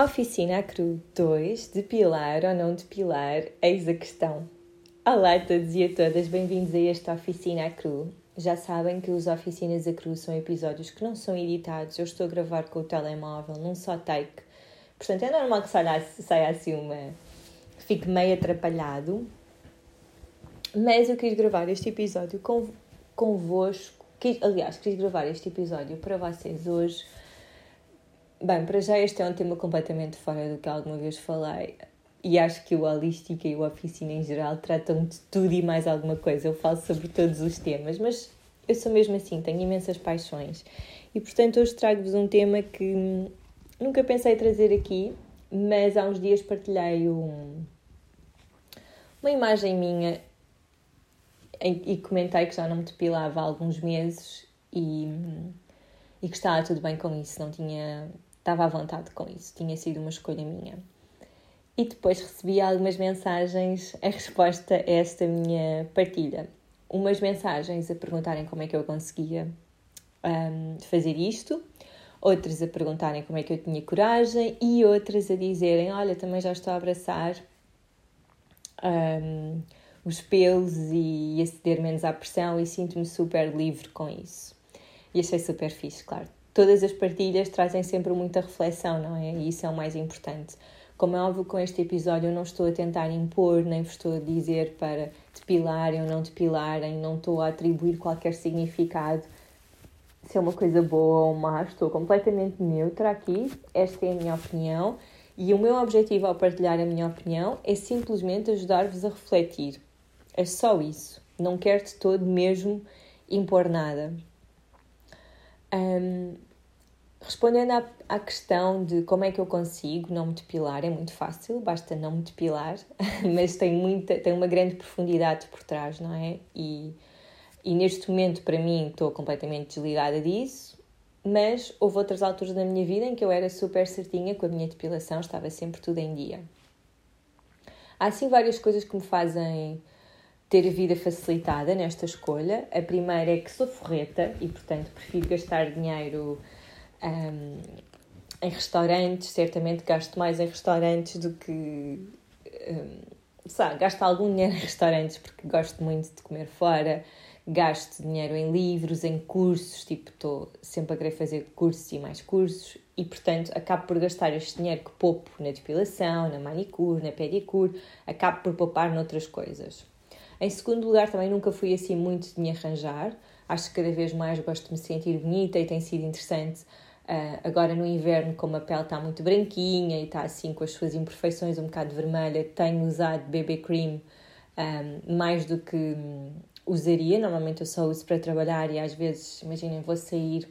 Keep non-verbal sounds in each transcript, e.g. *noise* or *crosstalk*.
Oficina Cru 2, depilar ou não depilar, eis a questão. Olá a todos e a todas, bem-vindos a esta Oficina Cru. Já sabem que os Oficinas a Cru são episódios que não são editados, eu estou a gravar com o telemóvel num só take, portanto é normal que saia, saia assim uma... fique meio atrapalhado, mas eu quis gravar este episódio com, convosco, quis, aliás, quis gravar este episódio para vocês hoje Bem, para já este é um tema completamente fora do que alguma vez falei e acho que o Holística e o Oficina em geral tratam de tudo e mais alguma coisa. Eu falo sobre todos os temas, mas eu sou mesmo assim, tenho imensas paixões. E portanto hoje trago-vos um tema que nunca pensei trazer aqui, mas há uns dias partilhei um, uma imagem minha e comentei que já não me depilava há alguns meses e, e que estava tudo bem com isso, não tinha estava à vontade com isso, tinha sido uma escolha minha. E depois recebi algumas mensagens a resposta a esta minha partilha. Umas mensagens a perguntarem como é que eu conseguia um, fazer isto, outras a perguntarem como é que eu tinha coragem e outras a dizerem: Olha, também já estou a abraçar um, os pelos e a ceder menos à pressão e sinto-me super livre com isso. E achei super fixe, claro todas as partilhas trazem sempre muita reflexão, não é? E isso é o mais importante. Como é óbvio, com este episódio eu não estou a tentar impor, nem vos estou a dizer para depilarem ou não depilarem, não estou a atribuir qualquer significado, se é uma coisa boa ou má, estou completamente neutra aqui, esta é a minha opinião e o meu objetivo ao partilhar a minha opinião é simplesmente ajudar-vos a refletir. É só isso. Não quero de todo mesmo impor nada. Um, Respondendo à, à, questão de como é que eu consigo não me depilar, é muito fácil, basta não me depilar, *laughs* mas tem, muita, tem uma grande profundidade por trás, não é? E, e neste momento, para mim, estou completamente desligada disso, mas houve outras alturas da minha vida em que eu era super certinha com a minha depilação, estava sempre tudo em dia. Há assim várias coisas que me fazem ter a vida facilitada nesta escolha. A primeira é que sou forreta e, portanto, prefiro gastar dinheiro um, em restaurantes, certamente gasto mais em restaurantes do que. Um, sabe, gasto algum dinheiro em restaurantes porque gosto muito de comer fora, gasto dinheiro em livros, em cursos, tipo, estou sempre a querer fazer cursos e mais cursos e, portanto, acabo por gastar este dinheiro que poupo na depilação, na manicure, na pedicure, acabo por poupar noutras coisas. Em segundo lugar, também nunca fui assim muito de me arranjar. Acho que cada vez mais gosto de me sentir bonita e tem sido interessante Uh, agora no inverno, como a pele está muito branquinha e está assim com as suas imperfeições um bocado vermelha, tenho usado BB Cream um, ah, mais do que usaria. Normalmente eu só uso para trabalhar e às vezes, imaginem, vou sair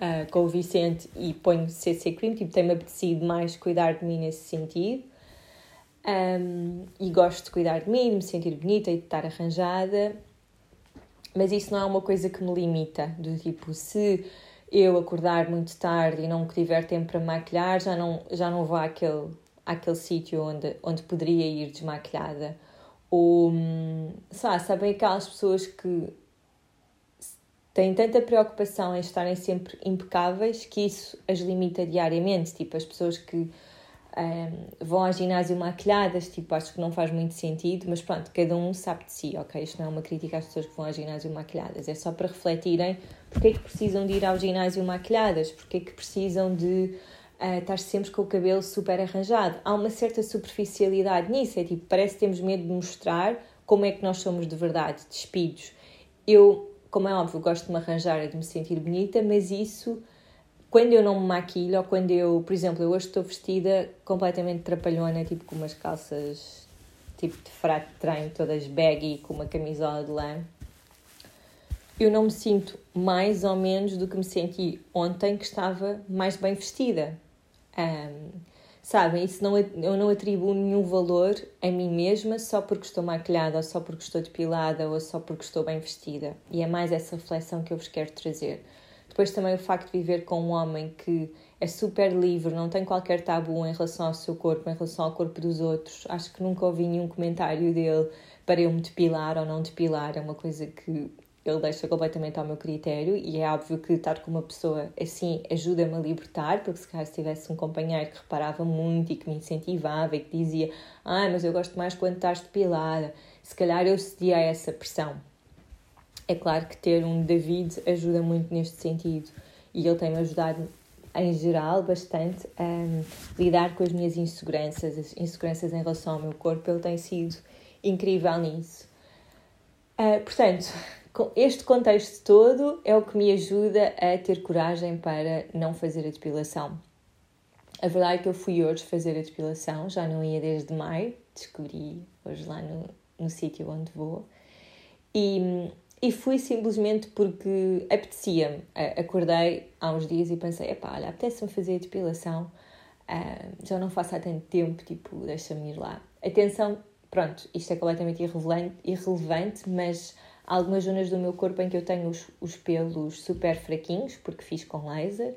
uh, com o Vicente e ponho CC Cream, tipo, tem-me apetecido mais cuidar de mim nesse sentido. Um, e gosto de cuidar de mim, de me sentir bonita e de estar arranjada, mas isso não é uma coisa que me limita, do tipo, se eu acordar muito tarde e não tiver tempo para maquilhar, já não, já não vou àquele, àquele sítio onde, onde poderia ir desmaquilhada. Ou, hum, lá, sabem aquelas pessoas que têm tanta preocupação em estarem sempre impecáveis que isso as limita diariamente. Tipo, as pessoas que um, vão ao ginásio maquilhadas, tipo, acho que não faz muito sentido, mas pronto, cada um sabe de si, ok? Isto não é uma crítica às pessoas que vão ao ginásio maquilhadas, é só para refletirem porque é que precisam de ir ao ginásio maquilhadas, porque é que precisam de uh, estar sempre com o cabelo super arranjado. Há uma certa superficialidade nisso, é tipo, parece que temos medo de mostrar como é que nós somos de verdade, despidos. Eu, como é óbvio, gosto de me arranjar e de me sentir bonita, mas isso quando eu não me maquilho ou quando eu, por exemplo, eu hoje estou vestida completamente trapalhona, tipo com umas calças tipo de fraco de treino, todas baggy, com uma camisola de lã, eu não me sinto mais ou menos do que me senti ontem que estava mais bem vestida. Um, sabem, isso não, eu não atribuo nenhum valor a mim mesma só porque estou maquilhada, ou só porque estou depilada, ou só porque estou bem vestida. E é mais essa reflexão que eu vos quero trazer. Depois também o facto de viver com um homem que é super livre, não tem qualquer tabu em relação ao seu corpo, em relação ao corpo dos outros. Acho que nunca ouvi nenhum comentário dele para eu me depilar ou não depilar. É uma coisa que ele deixa completamente ao meu critério e é óbvio que estar com uma pessoa assim ajuda-me a libertar, porque se calhar se tivesse um companheiro que reparava muito e que me incentivava e que dizia ah, mas eu gosto mais quando estás depilada, se calhar eu cedia a essa pressão. É claro que ter um David ajuda muito neste sentido e ele tem-me ajudado em geral bastante a lidar com as minhas inseguranças, as inseguranças em relação ao meu corpo, ele tem sido incrível nisso. Uh, portanto, este contexto todo é o que me ajuda a ter coragem para não fazer a depilação. A verdade é que eu fui hoje fazer a depilação, já não ia desde maio, descobri hoje lá no, no sítio onde vou. E, e fui simplesmente porque apetecia-me. Acordei há uns dias e pensei: epá, olha, apetece-me fazer a depilação, uh, já não faço há tanto tempo, tipo, deixa-me ir lá. Atenção, pronto, isto é completamente irrelevante, irrelevante mas algumas zonas do meu corpo em que eu tenho os, os pelos super fraquinhos, porque fiz com laser,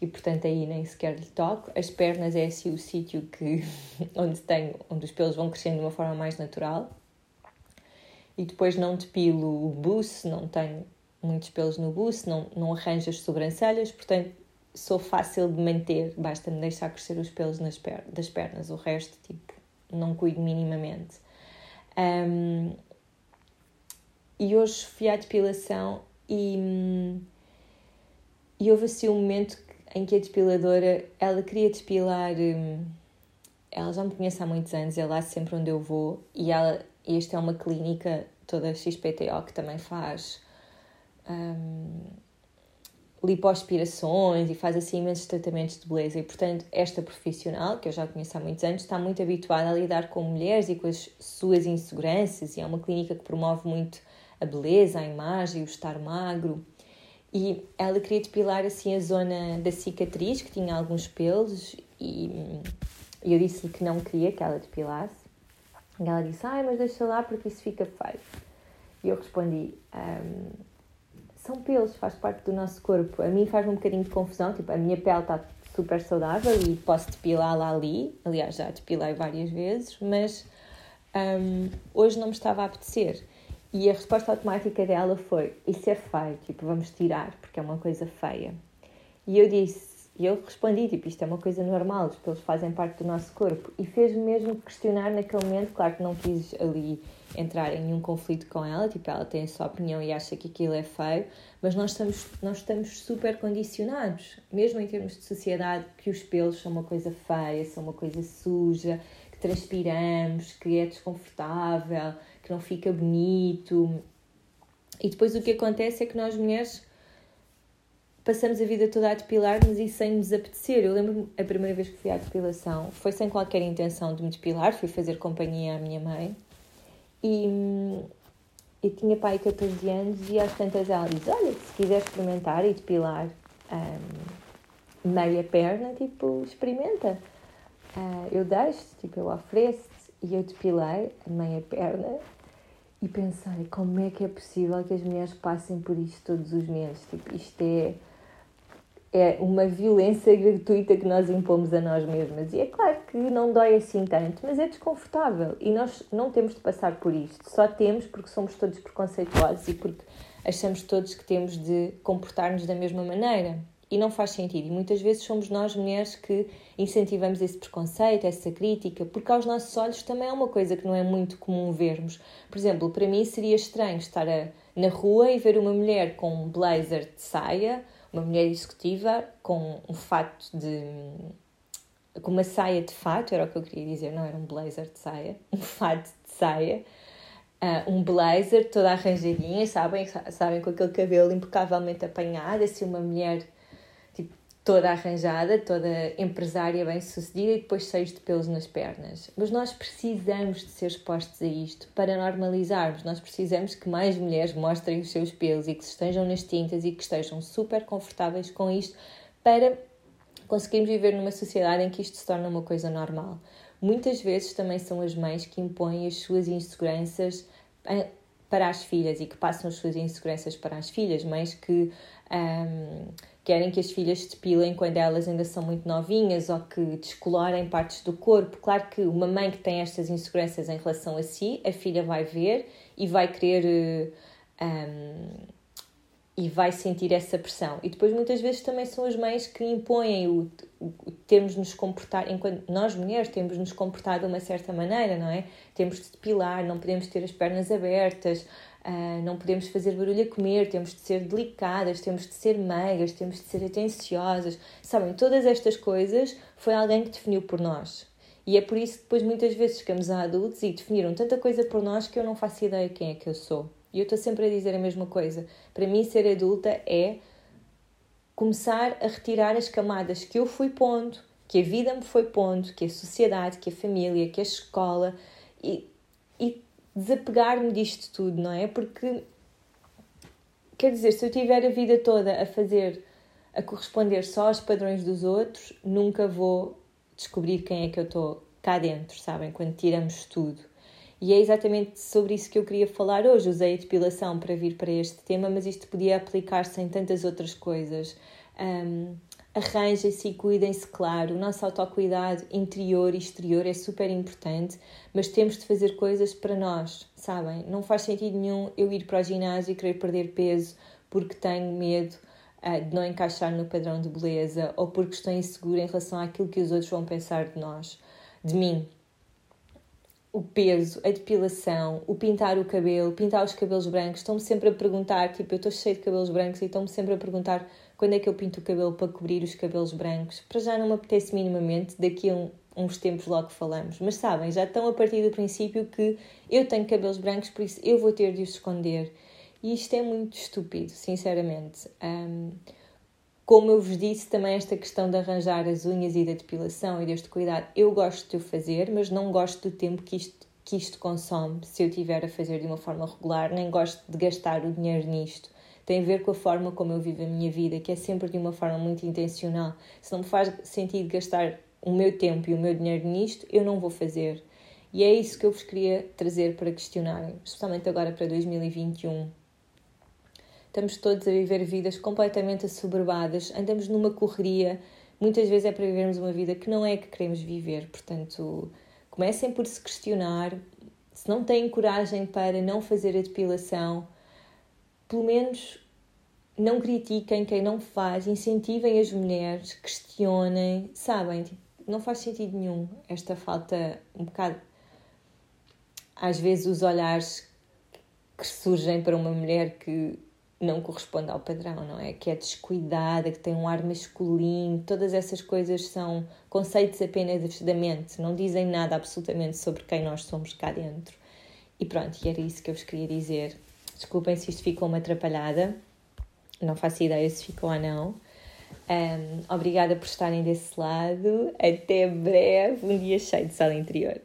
e portanto aí nem sequer lhe toco. As pernas é assim o sítio que, *laughs* onde, tenho, onde os pelos vão crescendo de uma forma mais natural. E depois não depilo o buço, não tenho muitos pelos no buço, não, não arranjo as sobrancelhas, portanto sou fácil de manter, basta-me deixar crescer os pelos nas per das pernas, o resto, tipo, não cuido minimamente. Um, e hoje fui à depilação e, e houve assim um momento em que a depiladora, ela queria depilar, hum, ela já me conhece há muitos anos, é lá sempre onde eu vou e ela, esta é uma clínica toda XPTO que também faz um, lipoaspirações e faz assim imensos tratamentos de beleza. E portanto esta profissional, que eu já conheço há muitos anos, está muito habituada a lidar com mulheres e com as suas inseguranças e é uma clínica que promove muito a beleza, a imagem, o estar magro. E ela queria depilar assim a zona da cicatriz, que tinha alguns pelos, e eu disse-lhe que não queria que ela depilasse. E ela disse: Ai, mas deixa lá porque isso fica feio. E eu respondi: um, São pelos, faz parte do nosso corpo. A mim faz-me um bocadinho de confusão, tipo, a minha pele está super saudável e posso depilá-la ali. Aliás, já depilei várias vezes, mas um, hoje não me estava a apetecer. E a resposta automática dela foi: Isso é feio, tipo, vamos tirar, porque é uma coisa feia. E eu disse, e eu respondi: Tipo, isto é uma coisa normal, os pelos fazem parte do nosso corpo. E fez-me mesmo questionar naquele momento. Claro que não quis ali entrar em nenhum conflito com ela, tipo, ela tem a sua opinião e acha que aquilo é feio, mas nós estamos, nós estamos super condicionados, mesmo em termos de sociedade, que os pelos são uma coisa feia, são uma coisa suja, transpiramos, que é desconfortável que não fica bonito. E depois o que acontece é que nós mulheres passamos a vida toda a depilar-nos e sem nos apetecer. Eu lembro a primeira vez que fui à depilação, foi sem qualquer intenção de me depilar, fui fazer companhia à minha mãe e eu tinha pai 14 anos e às tantas ela diz: Olha, se quiser experimentar e depilar um, meia perna, tipo, experimenta. Uh, eu deixo, tipo, eu ofereço e eu depilei a meia perna e pensei como é que é possível que as mulheres passem por isto todos os meses. Tipo, isto é, é uma violência gratuita que nós impomos a nós mesmas. E é claro que não dói assim tanto, mas é desconfortável. E nós não temos de passar por isto. Só temos porque somos todos preconceituosos e porque achamos todos que temos de comportar-nos da mesma maneira e não faz sentido. E muitas vezes somos nós mulheres que incentivamos esse preconceito, essa crítica, porque aos nossos olhos também é uma coisa que não é muito comum vermos. Por exemplo, para mim seria estranho estar a, na rua e ver uma mulher com um blazer de saia, uma mulher executiva com um fato de. com uma saia de fato, era o que eu queria dizer, não era um blazer de saia, *laughs* um fato de saia. Uh, um blazer toda arranjadinha, sabem, sabem, com aquele cabelo impecavelmente apanhado, assim uma mulher toda arranjada, toda empresária bem-sucedida e depois cheios de pelos nas pernas. Mas nós precisamos de ser expostos a isto para normalizarmos. Nós precisamos que mais mulheres mostrem os seus pelos e que estejam nas tintas e que estejam super confortáveis com isto para conseguirmos viver numa sociedade em que isto se torna uma coisa normal. Muitas vezes também são as mães que impõem as suas inseguranças eh, para as filhas e que passam as suas inseguranças para as filhas, mães que um, querem que as filhas depilem quando elas ainda são muito novinhas ou que descolorem partes do corpo. Claro que uma mãe que tem estas inseguranças em relação a si, a filha vai ver e vai querer Um, e vai sentir essa pressão. E depois muitas vezes também são as mães que impõem o, o termos nos comportar, enquanto nós mulheres temos nos comportar de uma certa maneira, não é? Temos de depilar, não podemos ter as pernas abertas, uh, não podemos fazer barulho a comer, temos de ser delicadas, temos de ser meigas, temos de ser atenciosas. Sabem, todas estas coisas foi alguém que definiu por nós. E é por isso que depois muitas vezes ficamos adultos e definiram tanta coisa por nós que eu não faço ideia quem é que eu sou. E eu estou sempre a dizer a mesma coisa. Para mim, ser adulta é começar a retirar as camadas que eu fui pondo, que a vida me foi pondo, que a sociedade, que a família, que a escola e, e desapegar-me disto tudo, não é? Porque quer dizer, se eu tiver a vida toda a fazer, a corresponder só aos padrões dos outros, nunca vou descobrir quem é que eu estou cá dentro, sabem? Quando tiramos tudo. E é exatamente sobre isso que eu queria falar hoje. Usei a depilação para vir para este tema, mas isto podia aplicar-se em tantas outras coisas. Um, Arranjem-se e cuidem-se, claro. O nosso autocuidado interior e exterior é super importante, mas temos de fazer coisas para nós, sabem? Não faz sentido nenhum eu ir para o ginásio e querer perder peso porque tenho medo uh, de não encaixar no padrão de beleza ou porque estou insegura em relação àquilo que os outros vão pensar de nós, de mim o peso, a depilação, o pintar o cabelo, pintar os cabelos brancos, estão-me sempre a perguntar, tipo, eu estou cheio de cabelos brancos e estão-me sempre a perguntar quando é que eu pinto o cabelo para cobrir os cabelos brancos. Para já não me apetece minimamente, daqui a um, uns tempos logo falamos. Mas sabem, já estão a partir do princípio que eu tenho cabelos brancos, por isso eu vou ter de os esconder. E isto é muito estúpido, sinceramente. Um, como eu vos disse, também esta questão de arranjar as unhas e da depilação e deste cuidado, eu gosto de o fazer, mas não gosto do tempo que isto, que isto consome se eu estiver a fazer de uma forma regular, nem gosto de gastar o dinheiro nisto. Tem a ver com a forma como eu vivo a minha vida, que é sempre de uma forma muito intencional. Se não me faz sentido gastar o meu tempo e o meu dinheiro nisto, eu não vou fazer. E é isso que eu vos queria trazer para questionarem, especialmente agora para 2021 estamos todos a viver vidas completamente assoberbadas, andamos numa correria, muitas vezes é para vivermos uma vida que não é que queremos viver. Portanto, comecem por se questionar. Se não têm coragem para não fazer a depilação, pelo menos não critiquem quem não faz, incentivem as mulheres, questionem, sabem, tipo, não faz sentido nenhum esta falta um bocado às vezes os olhares que surgem para uma mulher que não corresponde ao padrão, não é? Que é descuidada, que tem um ar masculino, todas essas coisas são conceitos apenas da mente, não dizem nada absolutamente sobre quem nós somos cá dentro. E pronto, e era isso que eu vos queria dizer. Desculpem se isto ficou uma atrapalhada, não faço ideia se ficou ou não. Um, obrigada por estarem desse lado. Até breve, um dia cheio de sala interior.